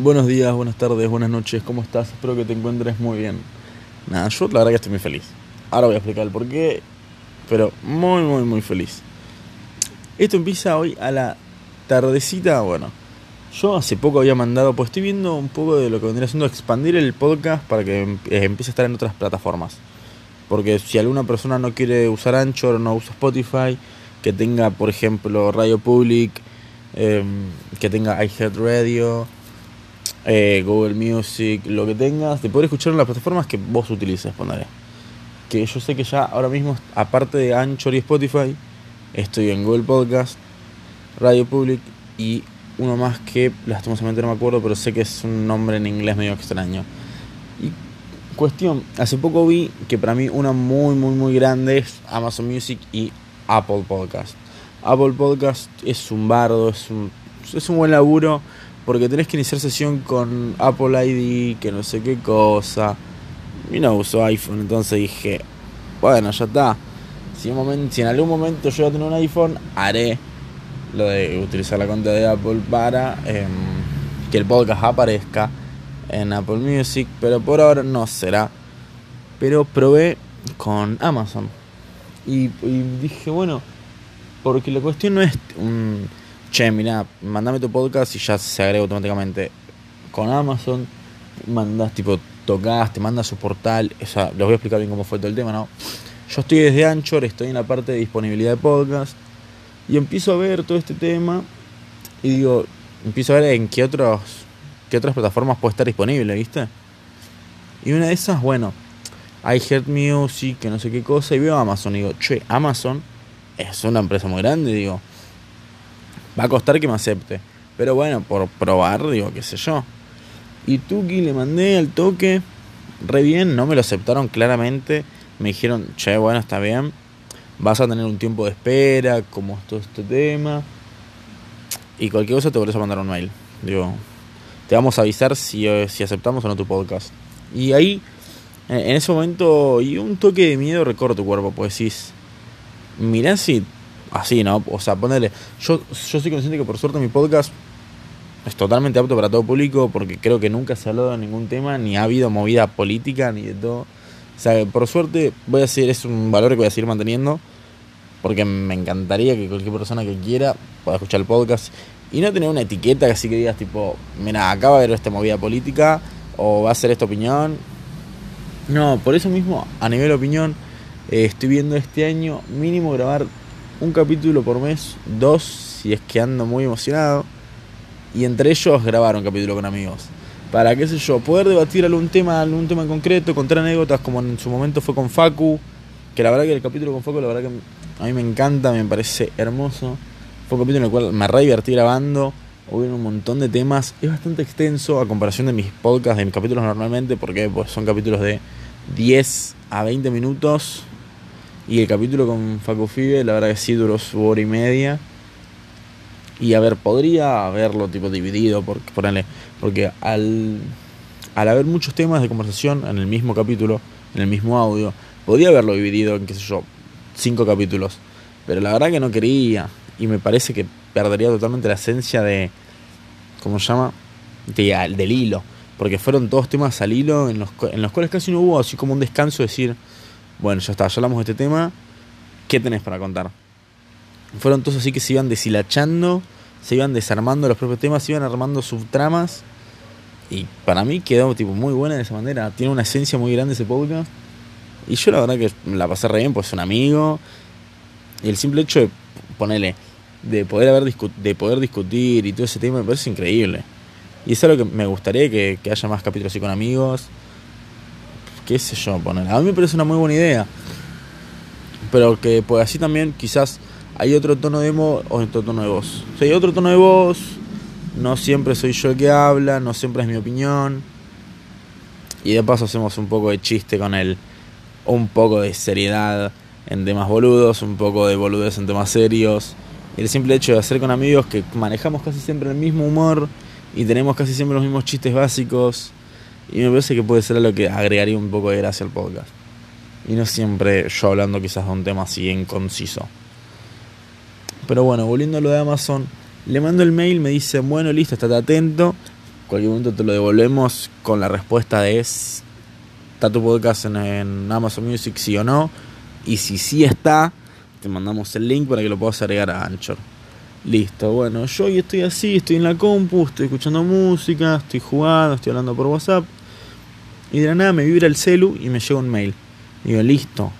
Buenos días, buenas tardes, buenas noches, ¿cómo estás? Espero que te encuentres muy bien. Nada, yo la verdad que estoy muy feliz. Ahora voy a explicar el porqué, pero muy, muy, muy feliz. Esto empieza hoy a la tardecita, bueno. Yo hace poco había mandado, pues estoy viendo un poco de lo que vendría siendo expandir el podcast para que em- eh, empiece a estar en otras plataformas. Porque si alguna persona no quiere usar Anchor o no usa Spotify, que tenga, por ejemplo, Radio Public, em, que tenga iHeartRadio, eh, Google Music, lo que tengas, te podré escuchar en las plataformas que vos utilices, pondré. Que yo sé que ya ahora mismo, aparte de Anchor y Spotify, estoy en Google Podcast, Radio Public y uno más que lastimosamente no me acuerdo, pero sé que es un nombre en inglés medio extraño. Y cuestión, hace poco vi que para mí una muy, muy, muy grande es Amazon Music y Apple Podcast. Apple Podcast es un bardo, es un, es un buen laburo porque tenés que iniciar sesión con Apple ID, que no sé qué cosa. Y no uso iPhone, entonces dije, bueno, ya está. Si, en algún momento yo a tener un iPhone, haré lo de utilizar la cuenta de Apple para em, que el podcast aparezca en Apple Music, pero por ahora no será. Pero probé con Amazon y, dije, bueno, porque la cuestión no es che, mira, mandame tu podcast y ya se agrega automáticamente. Con Amazon, mandas tipo, tocas, te manda su portal, o sea, les voy a explicar bien cómo fue todo el tema, ¿no? Yo estoy desde Anchor, estoy en la parte de disponibilidad de podcast y empiezo a ver todo este tema y digo, empiezo a ver en qué otros qué otras plataformas puede estar disponible, ¿viste? Y una de esas, bueno, iHeart Music, que no sé qué cosa, y veo Amazon y digo, che, Amazon es una empresa muy grande, digo, va a costar que me acepte. Pero bueno, por probar, digo, qué sé yo. Y Tuki le mandé al toque, re bien, no me lo aceptaron claramente. Me dijeron, che, bueno, está bien. Vas a tener un tiempo de espera, como todo este tema. Y cualquier cosa te volvés a mandar un mail. Digo, te vamos a avisar si, eh, si aceptamos o no tu podcast. Y ahí, en ese momento, y un toque de miedo recorre tu cuerpo, pues decís, mirá si así, ¿no? O sea, ponerle. Yo, yo soy consciente que por suerte mi podcast es totalmente apto para todo público porque creo que nunca se ha hablado de ningún tema, ni ha habido movida política, ni de todo. O sea, por suerte voy a decir, es un valor que voy a seguir manteniendo porque me encantaría que cualquier persona que quiera pueda escuchar el podcast y no tener una etiqueta así que digas tipo, mira, acaba de haber esta movida política o va a ser esta opinión. No, por eso mismo, a nivel opinión, eh, estoy viendo este año mínimo grabar un capítulo por mes, dos si es que ando muy emocionado, y entre ellos grabar un capítulo con amigos. Para, qué sé yo, poder debatir algún tema, algún tema en concreto, contar anécdotas como en su momento fue con Facu, que la verdad que el capítulo con Facu, la verdad que a mí me encanta, me parece hermoso. Fue un capítulo en el cual me re divertí grabando, hubo un montón de temas, es bastante extenso a comparación de mis podcasts, de mis capítulos normalmente, porque pues, son capítulos de 10 a 20 minutos, y el capítulo con Facu Fibe, la verdad que sí duró su hora y media. Y a ver, podría haberlo tipo dividido, porque, ponerle, porque al, al haber muchos temas de conversación en el mismo capítulo, en el mismo audio, podría haberlo dividido en, qué sé yo, cinco capítulos. Pero la verdad que no quería. Y me parece que perdería totalmente la esencia de. ¿Cómo se llama? De, del hilo. Porque fueron todos temas al hilo en los, en los cuales casi no hubo así como un descanso de decir, bueno, ya está, ya hablamos de este tema, ¿qué tenés para contar? Fueron todos así que se iban deshilachando, se iban desarmando los propios temas, se iban armando subtramas. Y para mí quedó tipo muy buena de esa manera. Tiene una esencia muy grande ese podcast. Y yo la verdad que la pasé re bien, pues es un amigo. Y el simple hecho de ponerle, de poder haber de poder discutir y todo ese tema me parece increíble. Y es algo que me gustaría que, que haya más capítulos así con amigos. Qué sé yo, ponerle. A mí me parece una muy buena idea. Pero que pues así también quizás hay otro tono de voz o otro tono de voz. O sea, hay otro tono de voz. No siempre soy yo el que habla, no siempre es mi opinión. Y de paso hacemos un poco de chiste con el un poco de seriedad en temas boludos, un poco de boludez en temas serios. Y el simple hecho de hacer con amigos que manejamos casi siempre el mismo humor y tenemos casi siempre los mismos chistes básicos. Y me parece que puede ser lo que agregaría un poco de gracia al podcast. Y no siempre yo hablando quizás de un tema así en conciso. Pero bueno, volviendo a lo de Amazon, le mando el mail, me dicen, bueno, listo, estate atento. cualquier momento te lo devolvemos con la respuesta de ¿está tu podcast en, Amazon Music sí o no? Y si sí está, te mandamos el link para que lo puedas agregar a Anchor. Listo, bueno, yo hoy estoy así, estoy en la compu, estoy escuchando música, estoy jugando, estoy hablando por WhatsApp. Y de la nada me vibra el celu y me llega un mail. Digo, listo.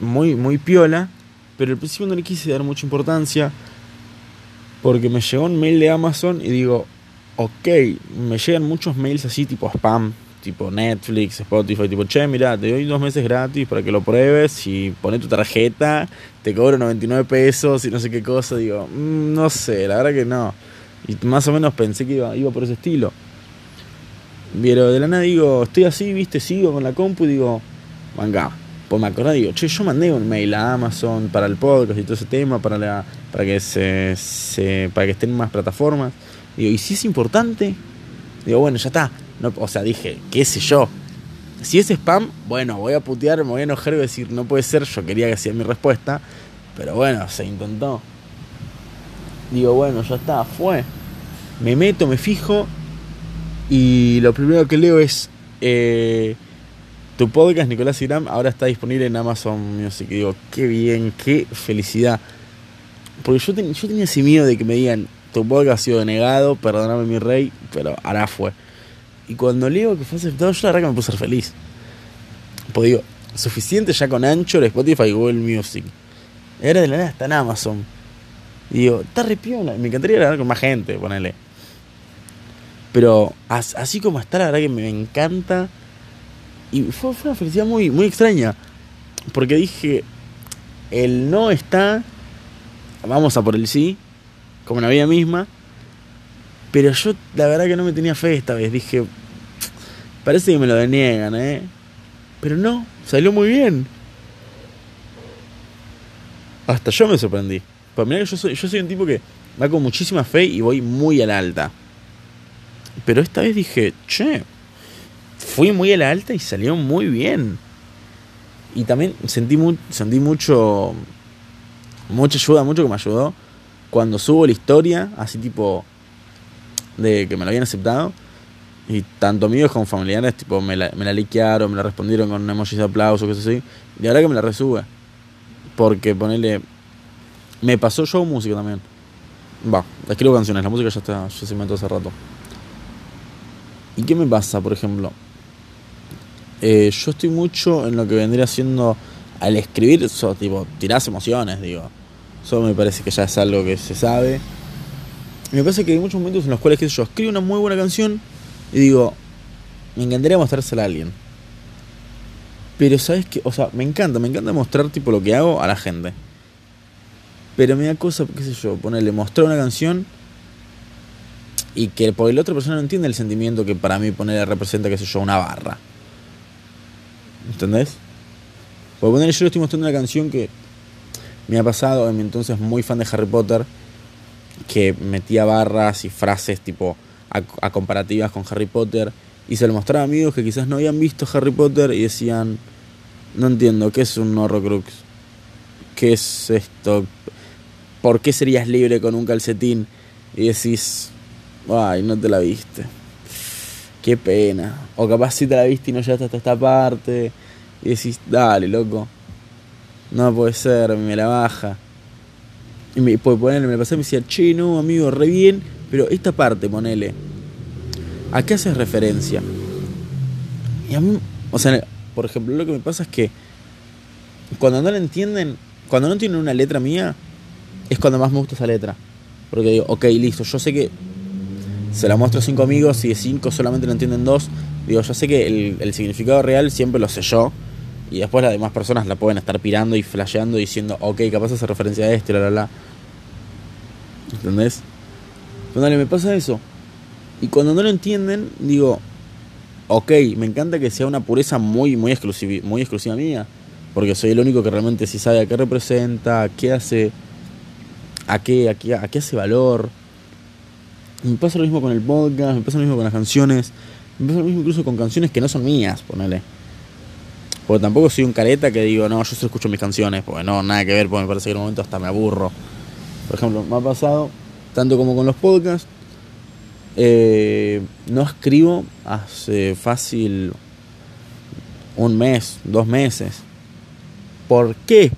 Muy, muy piola. Pero al principio no le quise dar mucha importancia. Porque me llegó un mail de Amazon y digo, ok, me llegan muchos mails así tipo spam, tipo Netflix, Spotify, tipo, che, mira, te doy dos meses gratis para que lo pruebes y pones tu tarjeta, te cobro 99 pesos y no sé qué cosa. Digo, mm, no sé, la verdad que no. Y más o menos pensé que iba, iba por ese estilo. Pero de la nada digo, estoy así, viste, sigo con la compu y digo, venga. Pues me acordé, digo, che, yo mandé un mail a Amazon para el podcast y todo ese tema, para, la, para, que, se, se, para que estén más plataformas. Digo, ¿y si es importante? Digo, bueno, ya está o sea, dije, qué sé yo. Si es spam, bueno, voy a putear, me voy a enojar y voy a decir, no puede ser, yo quería que sea mi respuesta. Pero bueno, se intentó. Digo, bueno, ya está, fue. Me meto, me fijo. Y lo primero que leo es. Eh, tu podcast, Nicolás Iram, ahora está disponible en Amazon Music. Y digo, qué bien, qué felicidad. Porque yo, tenía ese miedo de que me digan, tu podcast ha sido denegado, perdóname mi rey, pero ahora fue. Y cuando leo que fue aceptado, yo la verdad que me puse ser feliz. Pues digo, suficiente ya con Anchor, Spotify y Google Music. Era de la nada está en Amazon. Y digo, está re Me encantaría grabar con más gente, ponele. Pero así como está, la verdad que me encanta. Y fue, una felicidad muy, muy extraña. Porque dije, el no está, vamos a por el sí, como la vida misma. Pero yo la verdad que no me tenía fe esta vez. Dije, parece que me lo deniegan, ¿eh? Pero no, salió muy bien. Hasta yo me sorprendí. Pues mirá que yo soy, yo soy un tipo que va con muchísima fe y voy muy a la alta. Pero esta vez dije, che, fui muy a la alta y salió muy bien. Y también sentí, sentí mucho, mucha ayuda, mucho que me ayudó. Cuando subo la historia, así tipo de que me lo habían aceptado. Y tanto amigos como familiares, tipo, me la, me la liquearon, me la respondieron con emojis de aplauso, cosas así. Y ahora que me la resube. Porque ponerle. Me pasó show música también. Va, escribo canciones, la música ya está, ya se inventó hace rato. ¿Y qué me pasa, por ejemplo? Eh, yo estoy mucho en lo que vendría siendo al escribir, so, tipo, tirás emociones, digo. Eso me parece que ya es algo que se sabe me parece que hay muchos momentos en los cuales, qué yo, escribo una muy buena canción y digo, me encantaría mostrársela a alguien. Pero sabes que, o sea, me encanta, me encanta mostrar tipo lo que hago a la gente. Pero me da cosa, qué sé yo, ponerle, mostrar una canción y que por la otra persona no entiende el sentimiento que para mí ponerle representa, qué sé yo, una barra. ¿Entendés? Porque ponerle, yo le estoy mostrando una canción que me ha pasado, en mi entonces muy fan de Harry Potter que metía barras y frases tipo a, comparativas con Harry Potter y se lo mostraba a amigos que quizás no habían visto Harry Potter y decían, no entiendo, ¿qué es un Horrocrux? ¿Qué es esto? ¿Por qué serías libre con un calcetín? Y decís, ay, no te la viste. Qué pena. O capaz si te la viste y no llegaste hasta esta parte. Y decís, dale, loco. No puede ser, me la baja. Y me, pues, ponerle, me pasaba y me decía, che, no, amigo, re bien, pero esta parte, ponele, ¿a qué haces referencia? Y a mí, o sea, por ejemplo, lo que me pasa es que cuando no la entienden, cuando no tienen una letra mía, es cuando más me gusta esa letra. Porque digo, ok, listo, yo sé que se la muestro a cinco amigos y de cinco solamente la entienden dos. Digo, yo sé que el, significado real siempre lo sé yo y después las demás personas la pueden estar pirando y flasheando diciendo, ok, capaz hace referencia a esto, la la la. ¿Entendés? Pero me pasa eso. Y cuando no lo entienden, digo, ok, me encanta que sea una pureza muy, muy, exclusiva, muy exclusiva mía. Porque soy el único que realmente sí sabe a qué representa, a qué hace, a qué, a qué, a qué hace valor. Me pasa lo mismo con el podcast, me pasa lo mismo con las canciones, me pasa lo mismo incluso con canciones que no son mías, ponele. Porque tampoco soy un careta que digo, no, yo solo escucho mis canciones, porque no, nada que ver, porque me parece que en un momento hasta me aburro. Por ejemplo, me ha pasado, tanto como con los podcasts, Eh, no escribo hace fácil un mes, dos meses. ¿Por qué?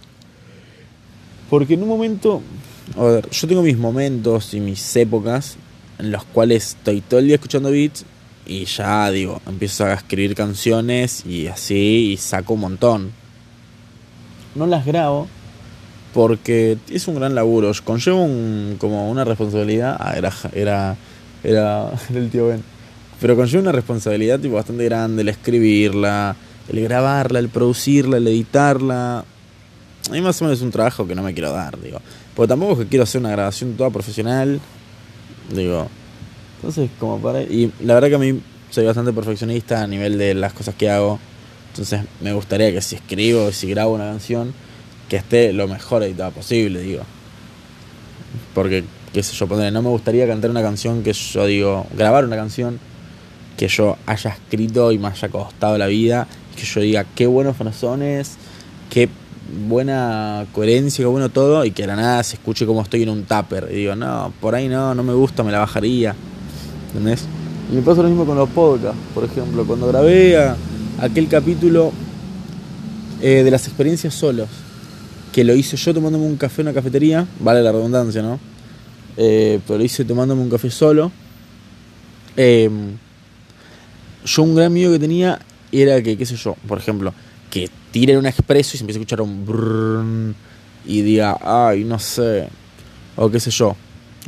Porque en un momento, a ver, yo tengo mis momentos y mis épocas en los cuales estoy todo el día escuchando beats y ya digo, empiezo a escribir canciones y así y saco un montón. No las grabo porque es un gran laburo, conlleva un, como una responsabilidad, ah, era, era, era el tío Ben, pero conlleva una responsabilidad tipo bastante grande el escribirla, el grabarla, el producirla, el editarla. A mí más o menos es un trabajo que no me quiero dar, digo. Porque tampoco es que quiero hacer una grabación toda profesional. Digo. Entonces, como para. Y la verdad que a mí soy bastante perfeccionista a nivel de las cosas que hago. Entonces, me gustaría que si escribo, si grabo una canción, que esté lo mejor editada posible, digo. Porque, qué sé yo, no me gustaría cantar una canción que yo digo. Grabar una canción que yo haya escrito y me haya costado la vida que yo diga qué buenos frasones, qué buena coherencia, bueno todo, y que de la nada se escuche como estoy en un tupper. Y digo, no, por ahí no, no me gusta, me la bajaría. ¿Entendés? Y me pasa lo mismo con los podcasts, por ejemplo, cuando grabé aquel capítulo eh, de las experiencias solos, que lo hice yo tomándome un café en una cafetería, vale la redundancia, ¿no? Eh, pero lo hice tomándome un café solo. Eh, yo un gran miedo que tenía era que, qué sé yo, por ejemplo, que tire un expreso y se empiece a escuchar un brrrr y diga, ay, no sé, o qué sé yo,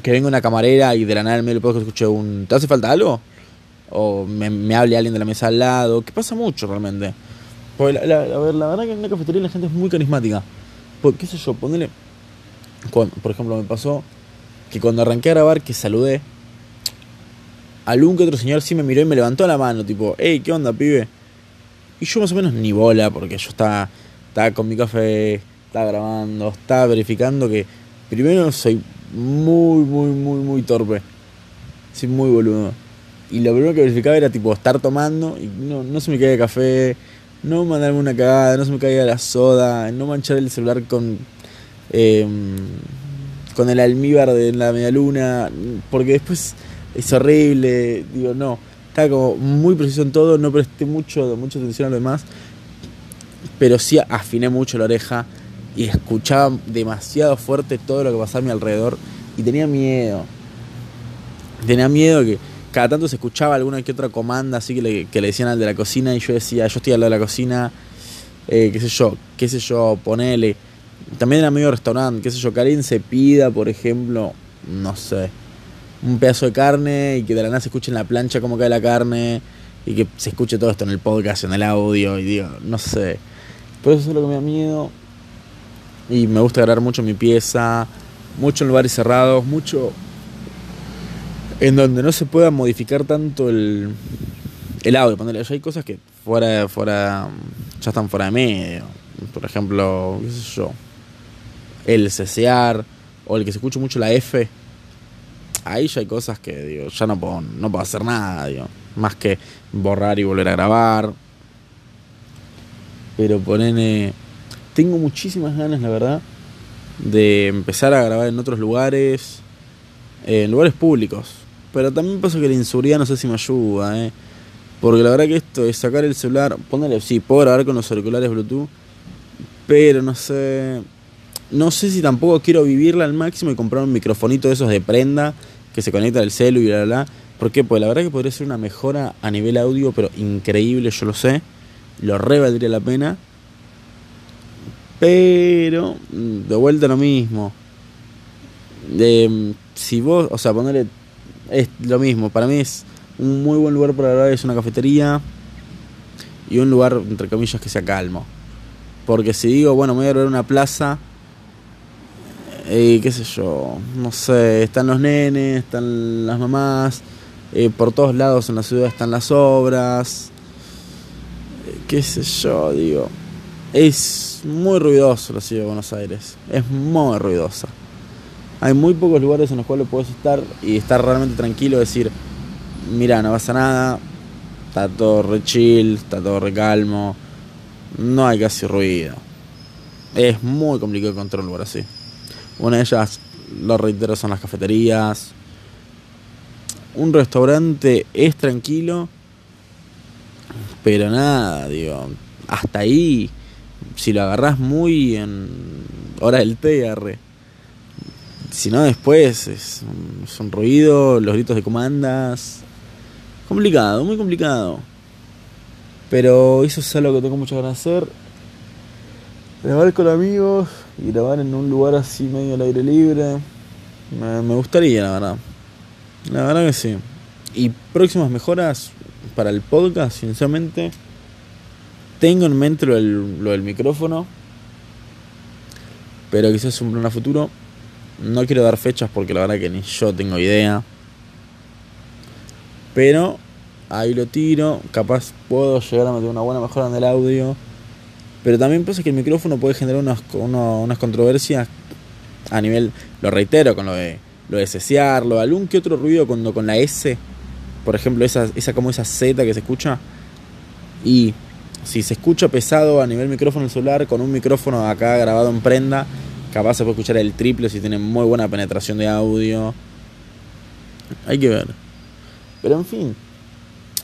que venga una camarera y de la nada en medio del que escuche un, ¿te hace falta algo? O me, hable alguien de la mesa al lado, que pasa mucho realmente. Porque la, a ver, la verdad que en una cafetería la gente es muy carismática. Porque, qué sé yo, ponele, por ejemplo, me pasó que cuando arranqué a grabar, que saludé, algún que otro señor sí me miró y me levantó la mano, tipo, hey, ¿qué onda, pibe? Y yo más o menos ni bola, porque yo estaba, estaba con mi café, estaba grabando, estaba verificando que primero soy muy, muy, muy, muy torpe. Soy muy boludo. Y lo primero que verificaba era tipo estar tomando y no, no se me el café, no mandarme una cagada, no se me caía la soda, no manchar el celular con, em, con el almíbar de la media luna, porque después es horrible. Digo, no estaba como muy preciso en todo, no presté mucho, mucha atención a lo demás, pero sí afiné mucho la oreja y escuchaba demasiado fuerte todo lo que pasaba a mi alrededor y tenía miedo. Tenía miedo que cada tanto se escuchaba alguna que otra comanda así que le, que le decían al de la cocina y yo decía, yo estoy al lado de la cocina, eh, qué sé yo, qué sé yo, ponele. También era medio restaurante, qué sé yo, que se pida, por ejemplo, no sé un pedazo de carne y que de la nada se escuche en la plancha cómo cae la carne y que se escuche todo esto en el podcast, en el audio y digo, no sé. Por eso es lo que me da miedo. Y me gusta grabar mucho mi pieza, mucho en lugares cerrados, mucho en donde no se pueda modificar tanto el, el audio. Ponerle, hay cosas que fuera, fuera, ya están fuera de medio. Por ejemplo, qué sé yo, el cesear o el que se escuche mucho la F ahí ya hay cosas que digo, ya no puedo, no puedo hacer nada, digo, más que borrar y volver a grabar. Pero ponen tengo muchísimas ganas, la verdad, de empezar a grabar en otros lugares, en lugares públicos. Pero también pasa que la inseguridad no sé si me ayuda, ¿eh? Porque la verdad que esto es sacar el celular, ponerle, sí, puedo grabar con los auriculares Bluetooth, pero no sé, no sé si tampoco quiero vivirla al máximo y comprar un microfonito de esos de prenda que se conecta al celu y bla, bla, bla. ¿Por? Pues la verdad que podría ser una mejora a nivel audio, pero increíble, yo lo sé. Lo re valdría la pena. Pero, mm, de vuelta lo mismo. si vos, o sea, ponerle. Es lo mismo. Para mí es un muy buen lugar para grabar, es una cafetería. Y un lugar, entre comillas, que sea calmo. Porque si digo, bueno, me voy a grabar una plaza eh, qué sé yo, no sé, están los nenes, están las mamás, eh, por todos lados en la ciudad están las obras, eh, qué sé yo, digo, es muy ruidoso la ciudad de Buenos Aires, es muy ruidosa. Hay muy pocos lugares en los cuales puedes estar y estar realmente tranquilo, decir, mira, no pasa nada, está todo re chill, está todo re calmo, no hay casi ruido. Es muy complicado encontrar un lugar así. Una de ellas, lo reitero, son las cafeterías. un restaurante es tranquilo, pero nada, digo, hasta ahí, si lo agarrás muy en hora del arre. Si no, después es un, es un ruido, los gritos de comandas. Complicado, muy complicado. Pero eso es algo que tengo muchas ganas de hacer. Grabar con amigos y grabar en un lugar así medio al aire libre. Me, gustaría, la verdad. La verdad que sí. Y próximas mejoras para el podcast, sinceramente. Tengo en mente lo del, lo del micrófono. Pero quizás un plan a futuro. No quiero dar fechas porque la verdad que ni yo tengo idea. Pero ahí lo tiro. Capaz puedo llegar a meter una buena mejora en el audio. Pero también pasa que el micrófono puede generar unas, uno- unas controversias a nivel, lo reitero, con lo de lo de cesearlo, algún que otro ruido cuando con la S, por ejemplo, esa, esa como esa Z que se escucha. Y si se escucha pesado a nivel micrófono del celular, con un micrófono acá grabado en prenda, capaz se puede escuchar el triple si tiene muy buena penetración de audio. Hay que ver. Pero en fin,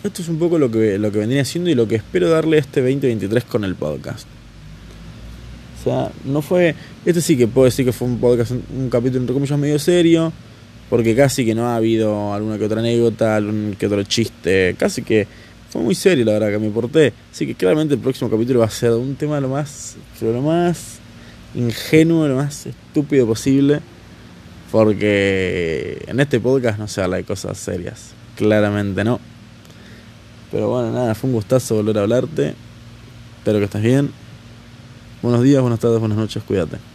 esto es un poco lo que, lo que vendría haciendo y lo que espero darle este 2023 con el podcast. O sea, no fue. Este sí que puedo decir que fue un podcast, un, capítulo entre comillas medio serio. Porque casi que no ha habido alguna que otra anécdota, algún que otro chiste. Casi que fue muy serio la verdad que me porté. Así que claramente el próximo capítulo va a ser un tema lo más. Lo más ingenuo, lo más estúpido posible. Porque en este podcast no se habla de cosas serias. Claramente no. Pero bueno, nada, fue un gustazo volver a hablarte. Espero que estés bien. Buenos días, buenas tardes, buenas noches, cuídate.